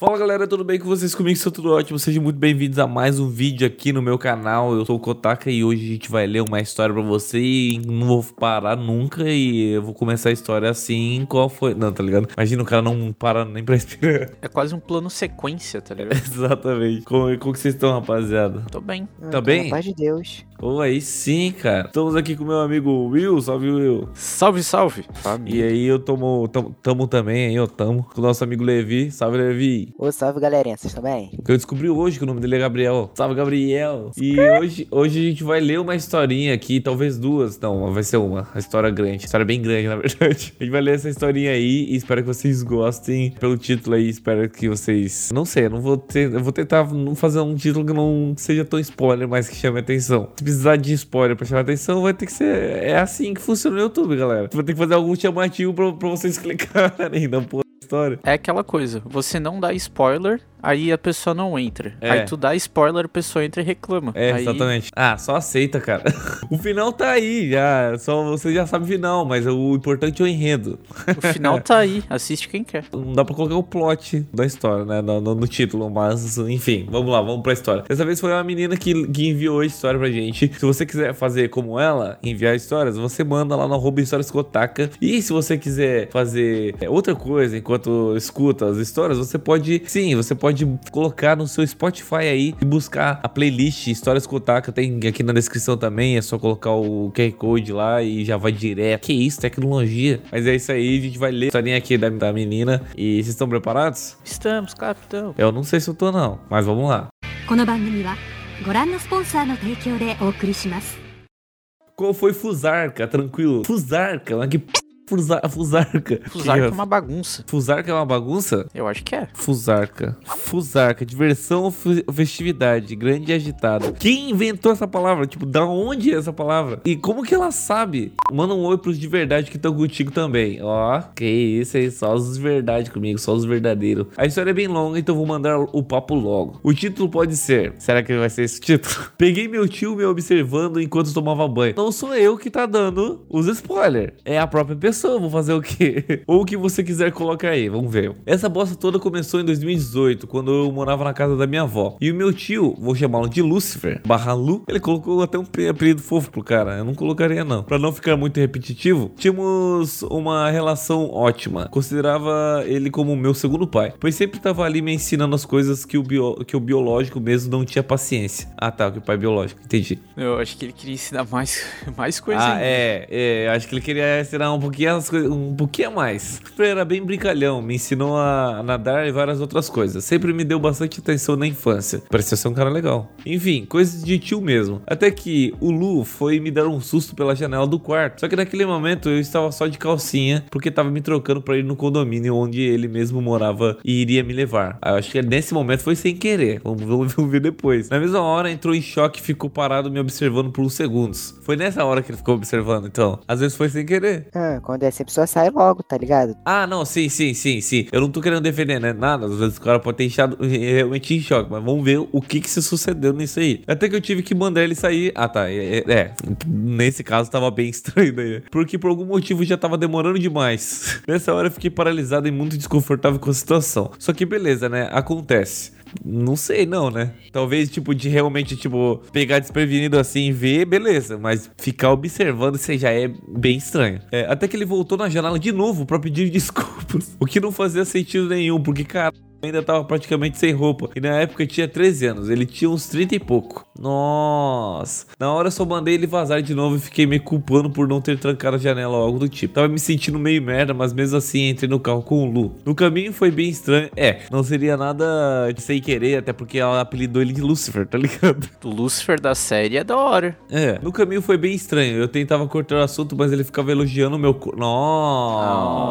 Fala galera, tudo bem com vocês? Comigo está tudo ótimo. Sejam muito bem-vindos a mais um vídeo aqui no meu canal. Eu sou o Kotaka e hoje a gente vai ler uma história pra você e não vou parar nunca e eu vou começar a história assim. Qual foi? Não, tá ligado? Imagina o cara não para nem pra respirar. É quase um plano sequência, tá ligado? Exatamente. Como, como que vocês estão, rapaziada? Tô bem. Tá bem? Na paz de Deus. Ô, aí sim, cara. Estamos aqui com meu amigo Will. Salve, Will. Salve, salve. E aí eu tomo, tamo, tamo também aí, eu tamo com o nosso amigo Levi. Salve, Levi. Ô, salve galerinha, vocês estão bem? Que eu descobri hoje que o nome dele é Gabriel. Salve, Gabriel. E hoje, hoje a gente vai ler uma historinha aqui, talvez duas. Não, vai ser uma. A história grande. História bem grande, na verdade. A gente vai ler essa historinha aí e espero que vocês gostem pelo título aí. Espero que vocês. Não sei, eu não vou ter. Eu vou tentar não fazer um título que não seja tão spoiler, mas que chame atenção. Precisar de spoiler pra chamar atenção, vai ter que ser. É assim que funciona no YouTube, galera. Vai ter que fazer algum chamativo pra, pra vocês clicarem na porra da história. É aquela coisa, você não dá spoiler, aí a pessoa não entra. É. Aí tu dá spoiler, a pessoa entra e reclama. É, aí... exatamente. Ah, só aceita, cara. o final tá aí, já. Só você já sabe o final, mas o importante é o enredo. O final tá aí, assiste quem quer. Não dá pra colocar o plot da história, né? No, no- no título, mas enfim, vamos lá, vamos pra história. Dessa vez foi uma menina que, que enviou a história pra gente. Se você quiser fazer como ela, enviar histórias, você manda lá no arroba histórias Kotaka. E se você quiser fazer é, outra coisa enquanto escuta as histórias, você pode, sim, você pode colocar no seu Spotify aí e buscar a playlist Histórias Kotaka. Tem aqui na descrição também, é só colocar o QR Code lá e já vai direto. Que isso, tecnologia. Mas é isso aí, a gente vai ler a historinha aqui da, da menina. E vocês estão preparados? Estamos, capitão. Eu não sei se eu tô não, mas vamos lá. この番組はご覧のスポンサーの提供でお送りします Qual foi Fusarca? Tranquilo. Fusarca, mas que p... Fusa- Fusarca. Fusar Que- é uma bagunça. Fusarca é uma bagunça? Eu acho que é. Fusarca. Fusarca. Diversão festividade. Grande e agitada. Quem inventou essa palavra? Tipo, da onde é essa palavra? E como que ela sabe? Manda um oi pros de verdade que estão contigo também. Ó, que isso aí. Só os de verdade comigo. Só os verdadeiros. A história é bem longa, então vou mandar o papo logo. O título pode ser... Será que vai ser esse título? Peguei meu tio me observando enquanto tomava banho. Não sou eu que tá dando os spoilers. É a própria pessoa. Vou fazer o quê? Ou o que você quiser colocar aí. Vamos ver. Essa bosta toda começou em 2018, quando eu morava na casa da minha avó. E o meu tio, vou chamá-lo de Lucifer, barra Lu, ele colocou até um pe- apelido fofo pro cara. Eu não colocaria não. Pra não ficar muito repetitivo, tínhamos uma relação ótima. Considerava ele como meu segundo pai. Pois sempre tava ali me ensinando as coisas que o, bio- que o biológico mesmo não tinha paciência. Ah tá, que o pai biológico. Entendi. Eu acho que ele queria ensinar mais, mais coisa Ah, ainda. é, é, acho que ele queria ensinar um pouquinho as coisas, um pouquinho a mais. Ele era bem brincalhão, me ensinou a nadar e várias outras coisas. Sempre me deu bastante atenção na infância. Parecia ser um cara legal. Enfim, coisas de tio mesmo. Até que o Lu foi me dar um susto pela janela do quarto. Só que naquele momento eu estava só de calcinha, porque tava me trocando pra ir no condomínio onde ele mesmo morava e iria me levar. Ah, Eu acho que nesse momento foi sem querer. Vamos, vamos ver depois. Na mesma hora entrou em choque e ficou parado me observando por uns segundos. Foi nessa hora que ele ficou observando, então. Às vezes foi sem querer. Ah, quando é assim, a pessoa sai logo, tá ligado? Ah, não, sim, sim, sim, sim. Eu não tô querendo defender, né? Nada. Às vezes o cara pode ter enchado realmente em choque, mas vamos ver o que que se sucedeu nisso aí. Até que eu tive que mandar ele sair. Ah, tá. É, é, é. nesse caso tava bem estranho daí. Porque por algum motivo já tava demorando demais. Nessa hora eu fiquei paralisado e muito desconfortável com a situação. Só que beleza, né? Acontece. Não sei, não, né? Talvez, tipo, de realmente, tipo, pegar desprevenido assim e ver, beleza. Mas ficar observando, aí já é bem estranho. É, até que ele voltou na janela de novo pra pedir desculpas. O que não fazia sentido nenhum, porque, cara. Ainda tava praticamente sem roupa. E na época tinha 13 anos. Ele tinha uns 30 e pouco. Nossa. Na hora eu só mandei ele vazar de novo e fiquei me culpando por não ter trancado a janela ou algo do tipo. Tava me sentindo meio merda, mas mesmo assim entrei no carro com o Lu. No caminho foi bem estranho. É, não seria nada de sem querer, até porque ela apelidou ele de Lucifer, tá ligado? O Lucifer da série é da hora. É, no caminho foi bem estranho. Eu tentava cortar o assunto, mas ele ficava elogiando o meu. Nossa.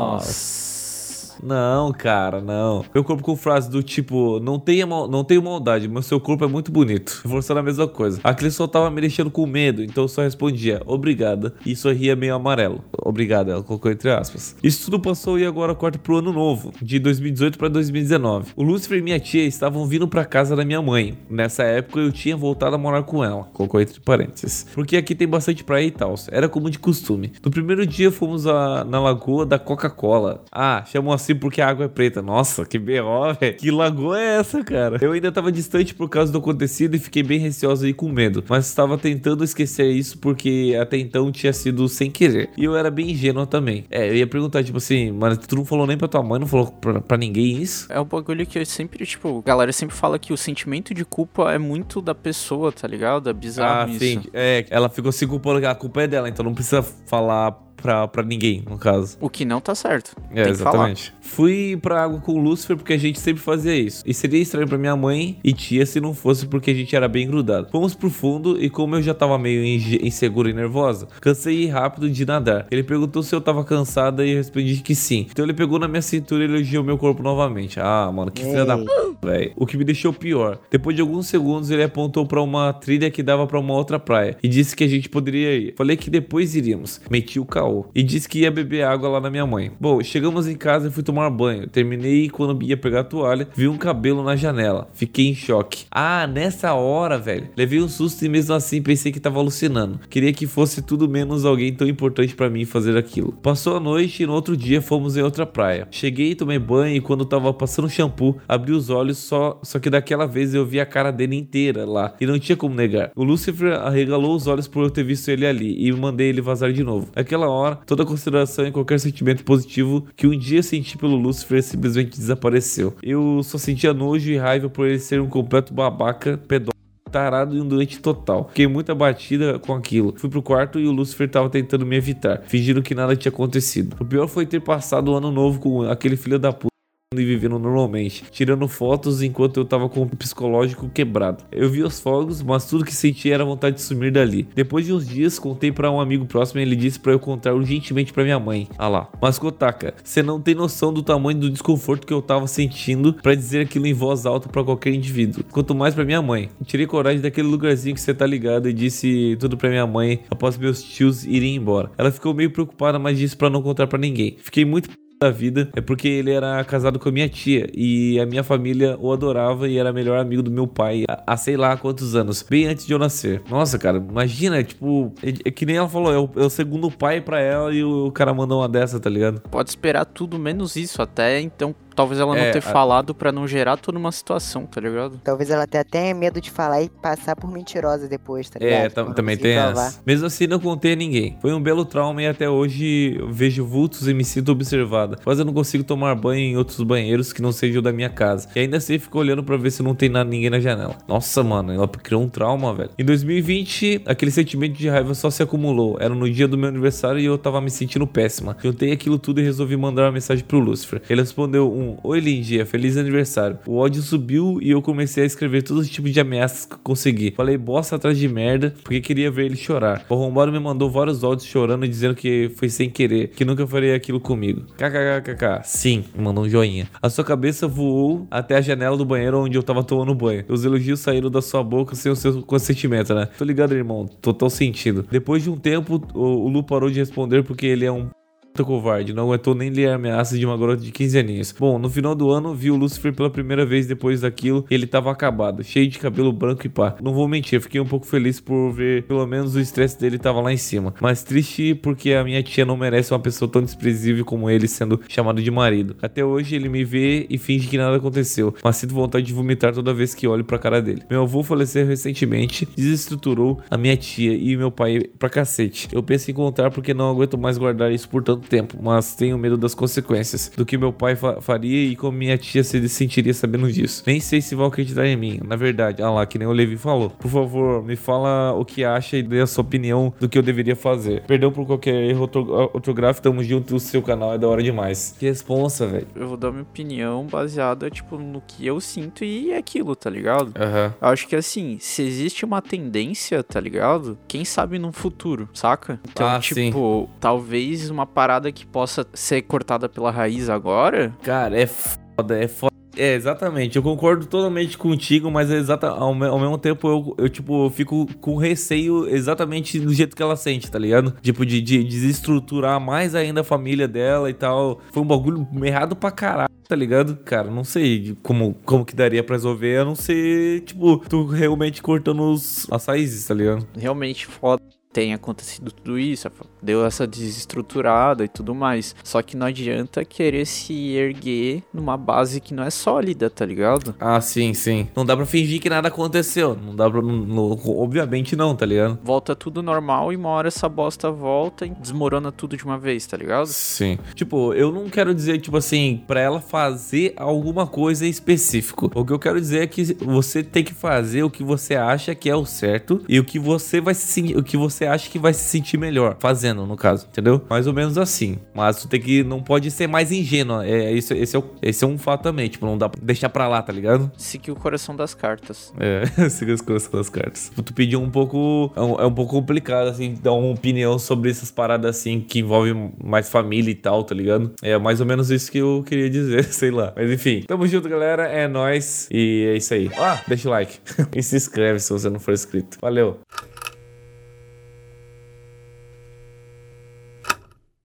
Cara, não. Meu corpo com frase do tipo, não tenha mal, não tenho maldade, mas seu corpo é muito bonito. Reforçando a mesma coisa. Aquele só tava me deixando com medo, então eu só respondia, obrigada. E sorria meio amarelo. Obrigada, ela colocou entre aspas. Isso tudo passou e agora corta pro ano novo, de 2018 pra 2019. O Lucifer e minha tia estavam vindo pra casa da minha mãe. Nessa época eu tinha voltado a morar com ela. Colocou entre parênteses. Porque aqui tem bastante praia e tal. Era como de costume. No primeiro dia fomos a- na lagoa da Coca-Cola. Ah, chamou assim porque a água é preta. Nossa, que B.O., velho. Que lagoa é essa, cara? Eu ainda tava distante por causa do acontecido e fiquei bem receosa e com medo. Mas estava tentando esquecer isso porque até então tinha sido sem querer. E eu era bem ingênua também. É, eu ia perguntar, tipo assim, mas tu não falou nem pra tua mãe, não falou pra, pra ninguém isso? É um bagulho que eu sempre, tipo, a galera sempre fala que o sentimento de culpa é muito da pessoa, tá ligado? É bizarro ah, isso. sim. É, ela ficou se culpando que a culpa é dela, então não precisa falar pra, pra ninguém, no caso. O que não tá certo. É, Tem que falar. exatamente. Fui pra água com o Lúcifer porque a gente sempre fazia isso. E seria estranho pra minha mãe e tia se não fosse porque a gente era bem grudado. Fomos pro fundo e como eu já tava meio insegura e nervosa, cansei rápido de nadar. Ele perguntou se eu tava cansada e eu respondi que sim. Então ele pegou na minha cintura e elogiou meu corpo novamente. Ah, mano, que filha da p, velho. O que me deixou pior. Depois de alguns segundos ele apontou pra uma trilha que dava pra uma outra praia e disse que a gente poderia ir. Falei que depois iríamos. Meti o caô e disse que ia beber água lá na minha mãe. Bom, chegamos em casa e fui tomar banho. Terminei e quando ia pegar a toalha, vi um cabelo na janela. Fiquei em choque. Ah, nessa hora, velho. Levei um susto e mesmo assim pensei que tava alucinando. Queria que fosse tudo menos alguém tão importante pra mim fazer aquilo. Passou a noite e no outro dia fomos em outra praia. Cheguei, tomei banho e quando tava passando shampoo, abri os olhos só, só que daquela vez eu vi a cara dele inteira lá e não tinha como negar. O Lucifer arregalou os olhos por eu ter visto ele ali e mandei ele vazar de novo. Naquela hora, toda consideração e qualquer sentimento positivo que um dia senti pelo Lucifer simplesmente desapareceu. Eu só sentia nojo e raiva por ele ser um completo babaca, pedófilo tarado e um doente total. Fiquei muito abatida com aquilo. Fui pro quarto e o Lucifer tava tentando me evitar, fingindo que nada tinha acontecido. O pior foi ter passado o ano novo com aquele filho da puta e vivendo normalmente, tirando fotos enquanto eu tava com o psicológico quebrado. Eu vi os fogos, mas tudo que senti era vontade de sumir dali. Depois de uns dias, contei pra um amigo próximo e ele disse pra eu contar urgentemente pra minha mãe. Ah lá. Mas Kotaka, você não tem noção do tamanho do desconforto que eu tava sentindo pra dizer aquilo em voz alta pra qualquer indivíduo. Quanto mais pra minha mãe. Tirei coragem daquele lugarzinho que você tá ligado e disse tudo pra minha mãe após meus tios irem embora. Ela ficou meio preocupada, mas disse pra não contar pra ninguém. Fiquei muito da vida é porque ele era casado com a minha tia e a minha família o adorava e era melhor amigo do meu pai há, há sei lá quantos anos, bem antes de eu nascer. Nossa, cara, imagina, tipo, é, é que nem ela falou, é o, é o segundo pai pra ela e o cara mandou uma dessa, tá ligado? Pode esperar tudo menos isso até, então talvez ela não É, ter a- falado pra não gerar toda uma situação, tá ligado? Talvez ela tenha até medo de falar e passar por mentirosa depois, tá ligado? É, tam- não também tem provar. essa. Mesmo assim, não contei a ninguém. Foi um belo trauma e até hoje eu vejo vultos e me sinto observada. Mas eu não consigo tomar banho em outros banheiros que não sejam da minha casa. E ainda assim fico olhando pra ver se não tem nada, ninguém na janela. Nossa, mano, ela criou um trauma, velho. Em 2020, aquele sentimento de raiva só se acumulou. Era no dia do meu aniversário e eu tava me sentindo péssima. Juntei aquilo tudo e resolvi mandar uma mensagem pro Lucifer. Ele respondeu um: Oi, Lindia, feliz aniversário. O ódio subiu e eu comecei a escrever todo tipo de ameaças que consegui. Falei bosta atrás de merda porque queria ver ele chorar. O arrombado me mandou vários áudios chorando e dizendo que foi sem querer, que nunca faria aquilo comigo. KKKKK. Sim, mandou um joinha. A sua cabeça voou até a janela do banheiro onde eu tava tomando banho. Os elogios saíram da sua boca sem o seu consentimento, né? Tô ligado, irmão. Total sentido. Depois de um tempo, o Lu parou de responder porque ele é um puta covarde, não aguentou nem ler ameaças de uma garota de 15 aninhos. Bom, no final do ano, vi o Lucifer pela primeira vez depois daquilo ele tava acabado, cheio de cabelo branco e pá. Não vou mentir, fiquei um pouco feliz por ver pelo menos o estresse dele tava lá em cima. Mas triste porque a minha tia não merece uma pessoa tão desprezível como ele sendo chamado de marido. Até hoje ele me vê e finge que nada aconteceu, mas sinto vontade de vomitar toda vez que olho pra cara dele. Meu avô faleceu recentemente, desestruturou a minha tia e meu pai pra cacete. Eu penso em contar porque não aguento mais guardar isso por tanto tempo, mas tenho medo das consequências do que meu pai fa- faria e como minha tia se sentiria sabendo disso. Nem sei se vão acreditar em mim. Na verdade, ah lá, que nem o Levi falou. Por favor, me fala o que acha e dê a sua opinião do que eu deveria fazer. Perdão por qualquer erro orto- ortográfico, tamo junto, o seu canal é da hora demais. Que responsa, velho. Eu vou dar minha opinião baseada, tipo, no que eu sinto e é aquilo, tá ligado? Eu acho que assim, se existe uma tendência, tá ligado? Quem sabe no futuro, saca? Então, Ah, tipo, talvez uma parada que possa ser cortada pela raiz agora. Cara, é foda, é foda. É, exatamente. Eu concordo totalmente contigo, mas é exata, ao, me- ao mesmo tempo eu, eu, tipo, fico com receio exatamente do jeito que ela sente, tá ligado? Tipo, de, de desestruturar mais ainda a família dela e tal. Foi um bagulho errado pra caralho, tá ligado? Cara, não sei como, como que daria pra resolver, a não ser, tipo, tu realmente cortando os, as raízes, tá ligado? Realmente foda. Tem acontecido tudo isso, deu essa desestruturada e tudo mais. Só que não adianta querer se erguer numa base que não é sólida, tá ligado? Ah, sim, sim. Não dá pra fingir que nada aconteceu. Não dá pra. não- obviamente não, tá ligado? Volta tudo normal e uma hora essa bosta volta e desmorona tudo de uma vez, tá ligado? Sim. Tipo, eu não quero dizer, tipo assim, pra ela fazer alguma coisa em específico. O que eu quero dizer é que você tem que fazer o que você acha que é o certo e o que você vai se o que você acha que vai se sentir melhor fazendo, no caso, entendeu? Mais ou menos assim. Mas tu tem que não pode ser mais ingênua. É isso, esse é, o- esse é um fato também, tipo, não dá pra deixar pra lá, tá ligado? Seguir o coração das cartas. É, siga as coisas das cartas. Tu pediu um pouco. É um, é um pouco complicado, assim, dar uma opinião sobre essas paradas assim que envolvem mais família e tal, tá ligado? É mais ou menos isso que eu queria dizer, sei lá. Mas enfim, tamo junto, galera. É nóis. E é isso aí. Ah, deixa o like. e se inscreve se você não for inscrito. Valeu.